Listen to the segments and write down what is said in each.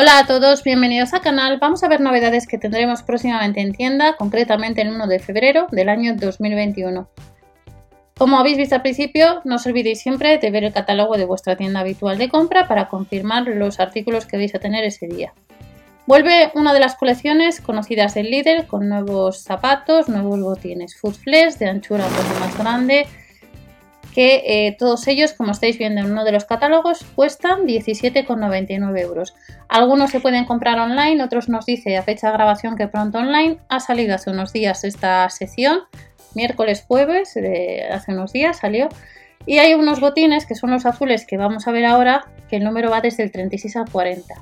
Hola a todos, bienvenidos al canal. Vamos a ver novedades que tendremos próximamente en tienda, concretamente el 1 de febrero del año 2021. Como habéis visto al principio, no os olvidéis siempre de ver el catálogo de vuestra tienda habitual de compra para confirmar los artículos que vais a tener ese día. Vuelve una de las colecciones conocidas del Lidl con nuevos zapatos, nuevos botines, flex de anchura un poco más grande, que eh, todos ellos, como estáis viendo en uno de los catálogos, cuestan 17,99 euros. Algunos se pueden comprar online, otros nos dice a fecha de grabación que pronto online. Ha salido hace unos días esta sección, miércoles, jueves, hace unos días salió. Y hay unos botines que son los azules que vamos a ver ahora, que el número va desde el 36 al 40.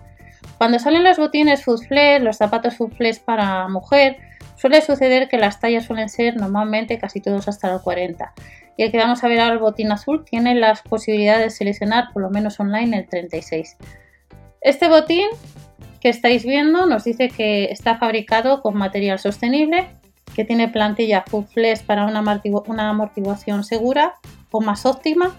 Cuando salen los botines foot los zapatos foot para mujer, suele suceder que las tallas suelen ser normalmente casi todos hasta el 40 y el que vamos a ver ahora, el botín azul, tiene las posibilidades de seleccionar por lo menos online el 36. Este botín que estáis viendo nos dice que está fabricado con material sostenible, que tiene plantilla full para una, amortiguación segura o más óptima.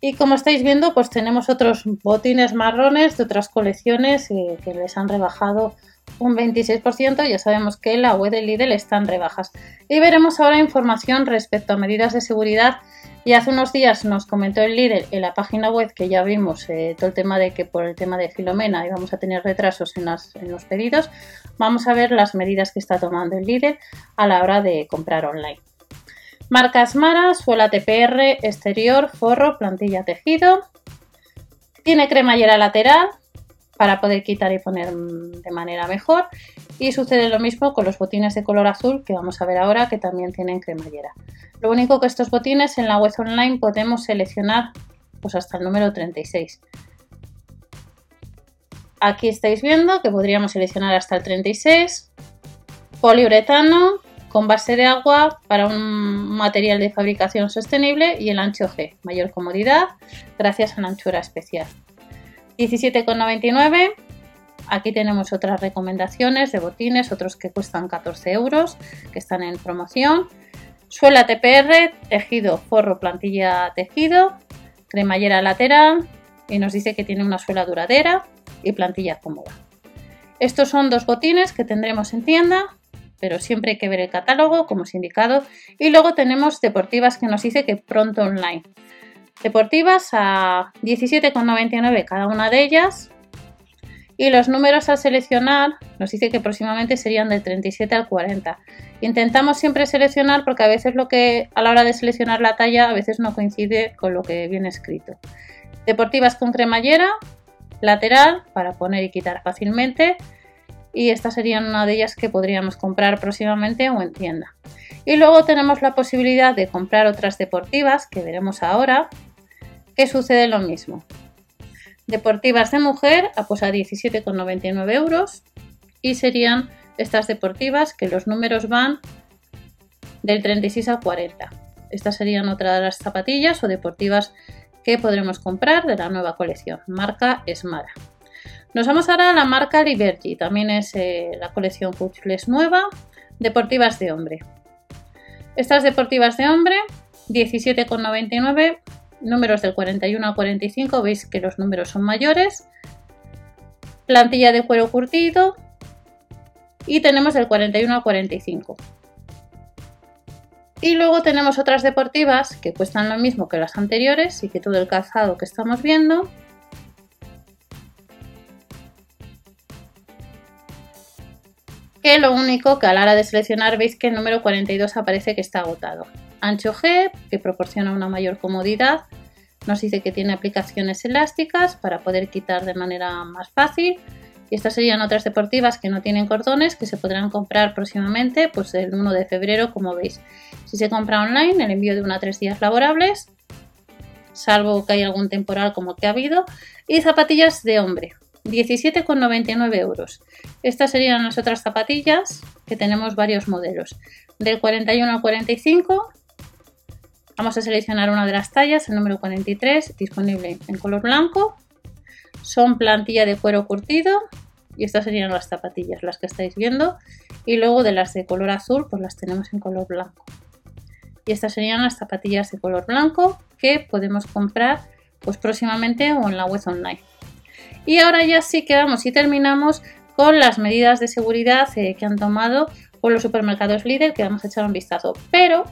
Y como estáis viendo, pues tenemos otros botines marrones de otras colecciones eh, que les han rebajado un 26%, ya sabemos que la web de Lidl está en rebajas. Y veremos ahora información respecto a medidas de seguridad. Y hace unos días nos comentó el Lidl en la página web que ya vimos eh, todo el tema de que por el tema de Filomena íbamos a tener retrasos en, en los pedidos. Vamos a ver las medidas que está tomando el Lidl a la hora de comprar online. Marcas Mara, suela TPR, exterior, forro, plantilla tejido. Tiene cremallera lateral, para poder quitar y poner de manera mejor. Y sucede lo mismo con los botines de color azul que vamos a ver ahora que también tienen cremallera. Lo único que estos botines en la web online podemos seleccionar pues hasta el número 36. Aquí estáis viendo que podríamos seleccionar hasta el 36. Poliuretano con base de agua para un material de fabricación sostenible y el ancho G, mayor comodidad gracias a una anchura especial. 17,99. Aquí tenemos otras recomendaciones de botines, otros que cuestan 14 euros, que están en promoción. Suela TPR, tejido, forro, plantilla, tejido, cremallera lateral y nos dice que tiene una suela duradera y plantilla cómoda. Estos son dos botines que tendremos en tienda, pero siempre hay que ver el catálogo, como he indicado. Y luego tenemos deportivas que nos dice que pronto online deportivas a 17,99 cada una de ellas. Y los números a seleccionar nos dice que próximamente serían del 37 al 40. Intentamos siempre seleccionar porque a veces lo que a la hora de seleccionar la talla a veces no coincide con lo que viene escrito. Deportivas con cremallera, lateral para poner y quitar fácilmente. Y estas serían una de ellas que podríamos comprar próximamente o en tienda. Y luego tenemos la posibilidad de comprar otras deportivas que veremos ahora, que sucede lo mismo. Deportivas de mujer a pues a 17,99 euros y serían estas deportivas que los números van del 36 al 40. Estas serían otra de las zapatillas o deportivas que podremos comprar de la nueva colección, marca Esmara. Nos vamos ahora a la marca Liberty, también es eh, la colección Footflex nueva, deportivas de hombre. Estas deportivas de hombre, 17,99 números del 41 al 45, veis que los números son mayores. Plantilla de cuero curtido. Y tenemos del 41 al 45. Y luego tenemos otras deportivas que cuestan lo mismo que las anteriores y que todo el calzado que estamos viendo. Que lo único que a la hora de seleccionar veis que el número 42 aparece que está agotado ancho G, que proporciona una mayor comodidad. Nos dice que tiene aplicaciones elásticas para poder quitar de manera más fácil. Y estas serían otras deportivas que no tienen cordones, que se podrán comprar próximamente, pues el 1 de febrero, como veis. Si se compra online, el envío de una a tres días laborables, salvo que haya algún temporal como que ha habido. Y zapatillas de hombre, 17,99 euros. Estas serían las otras zapatillas, que tenemos varios modelos. Del 41 al 45 Vamos a seleccionar una de las tallas, el número 43, disponible en color blanco. Son plantilla de cuero curtido y estas serían las zapatillas, las que estáis viendo. Y luego de las de color azul, pues las tenemos en color blanco. Y estas serían las zapatillas de color blanco que podemos comprar pues próximamente o en la web online. Y ahora ya sí que vamos y terminamos con las medidas de seguridad eh, que han tomado con los supermercados líder que vamos a echar un vistazo. Pero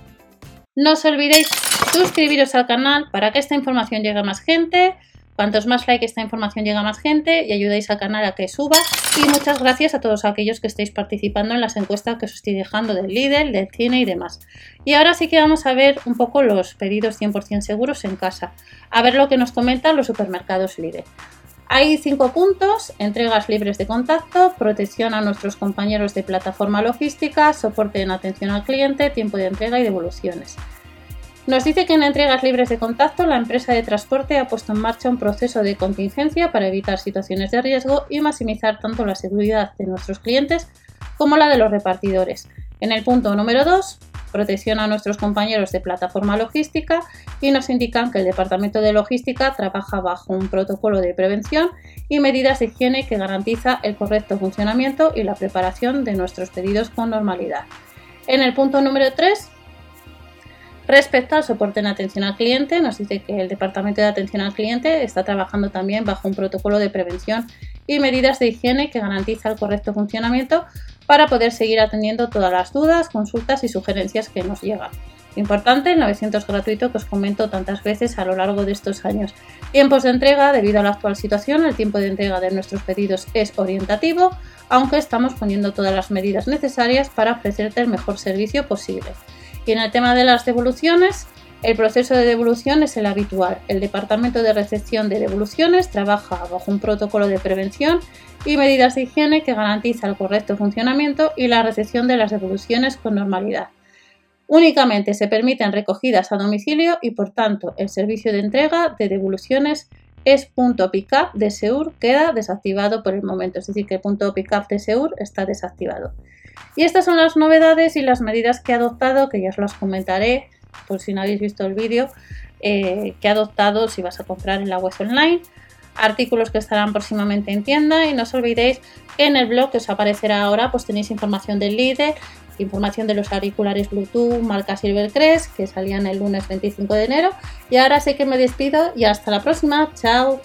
no os olvidéis suscribiros al canal para que esta información llegue a más gente. Cuantos más like esta información llega a más gente y ayudéis al canal a que suba. Y muchas gracias a todos aquellos que estáis participando en las encuestas que os estoy dejando del Lidl, del cine y demás. Y ahora sí que vamos a ver un poco los pedidos 100% seguros en casa. A ver lo que nos comentan los supermercados Lidl. Hay cinco puntos, entregas libres de contacto, protección a nuestros compañeros de plataforma logística, soporte en atención al cliente, tiempo de entrega y devoluciones. Nos dice que en entregas libres de contacto la empresa de transporte ha puesto en marcha un proceso de contingencia para evitar situaciones de riesgo y maximizar tanto la seguridad de nuestros clientes como la de los repartidores. En el punto número 2, protección a nuestros compañeros de plataforma logística y nos indican que el Departamento de Logística trabaja bajo un protocolo de prevención y medidas de higiene que garantiza el correcto funcionamiento y la preparación de nuestros pedidos con normalidad. En el punto número 3, Respecto al soporte en atención al cliente, nos dice que el Departamento de Atención al Cliente está trabajando también bajo un protocolo de prevención y medidas de higiene que garantiza el correcto funcionamiento para poder seguir atendiendo todas las dudas, consultas y sugerencias que nos llegan. Importante, el 900 gratuito que os comento tantas veces a lo largo de estos años. Tiempos de entrega, debido a la actual situación, el tiempo de entrega de nuestros pedidos es orientativo, aunque estamos poniendo todas las medidas necesarias para ofrecerte el mejor servicio posible. Y en el tema de las devoluciones, el proceso de devolución es el habitual. El Departamento de Recepción de Devoluciones trabaja bajo un protocolo de prevención y medidas de higiene que garantiza el correcto funcionamiento y la recepción de las devoluciones con normalidad. Únicamente se permiten recogidas a domicilio y por tanto el servicio de entrega de devoluciones es punto pickup de Seur queda desactivado por el momento, es decir que el punto pickup de Seur está desactivado. Y estas son las novedades y las medidas que he adoptado, que ya os las comentaré por si no habéis visto el vídeo, eh, que he adoptado si vas a comprar en la web online, artículos que estarán próximamente en tienda. Y no os olvidéis que en el blog que os aparecerá ahora pues tenéis información del líder, información de los auriculares Bluetooth marca Silvercrest que salían el lunes 25 de enero. Y ahora sé que me despido y hasta la próxima, chao.